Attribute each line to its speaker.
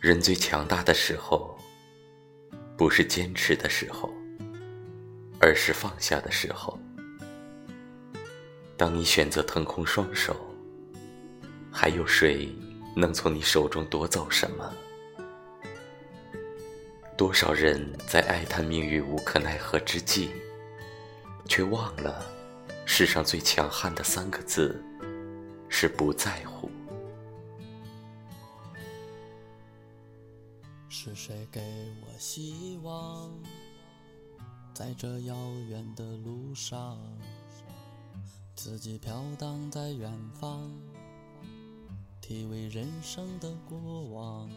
Speaker 1: 人最强大的时候，不是坚持的时候，而是放下的时候。当你选择腾空双手，还有谁能从你手中夺走什么？多少人在哀叹命运无可奈何之际，却忘了世上最强悍的三个字是不在乎。
Speaker 2: 是谁给我希望，在这遥远的路上，自己飘荡在远方，体味人生的过往。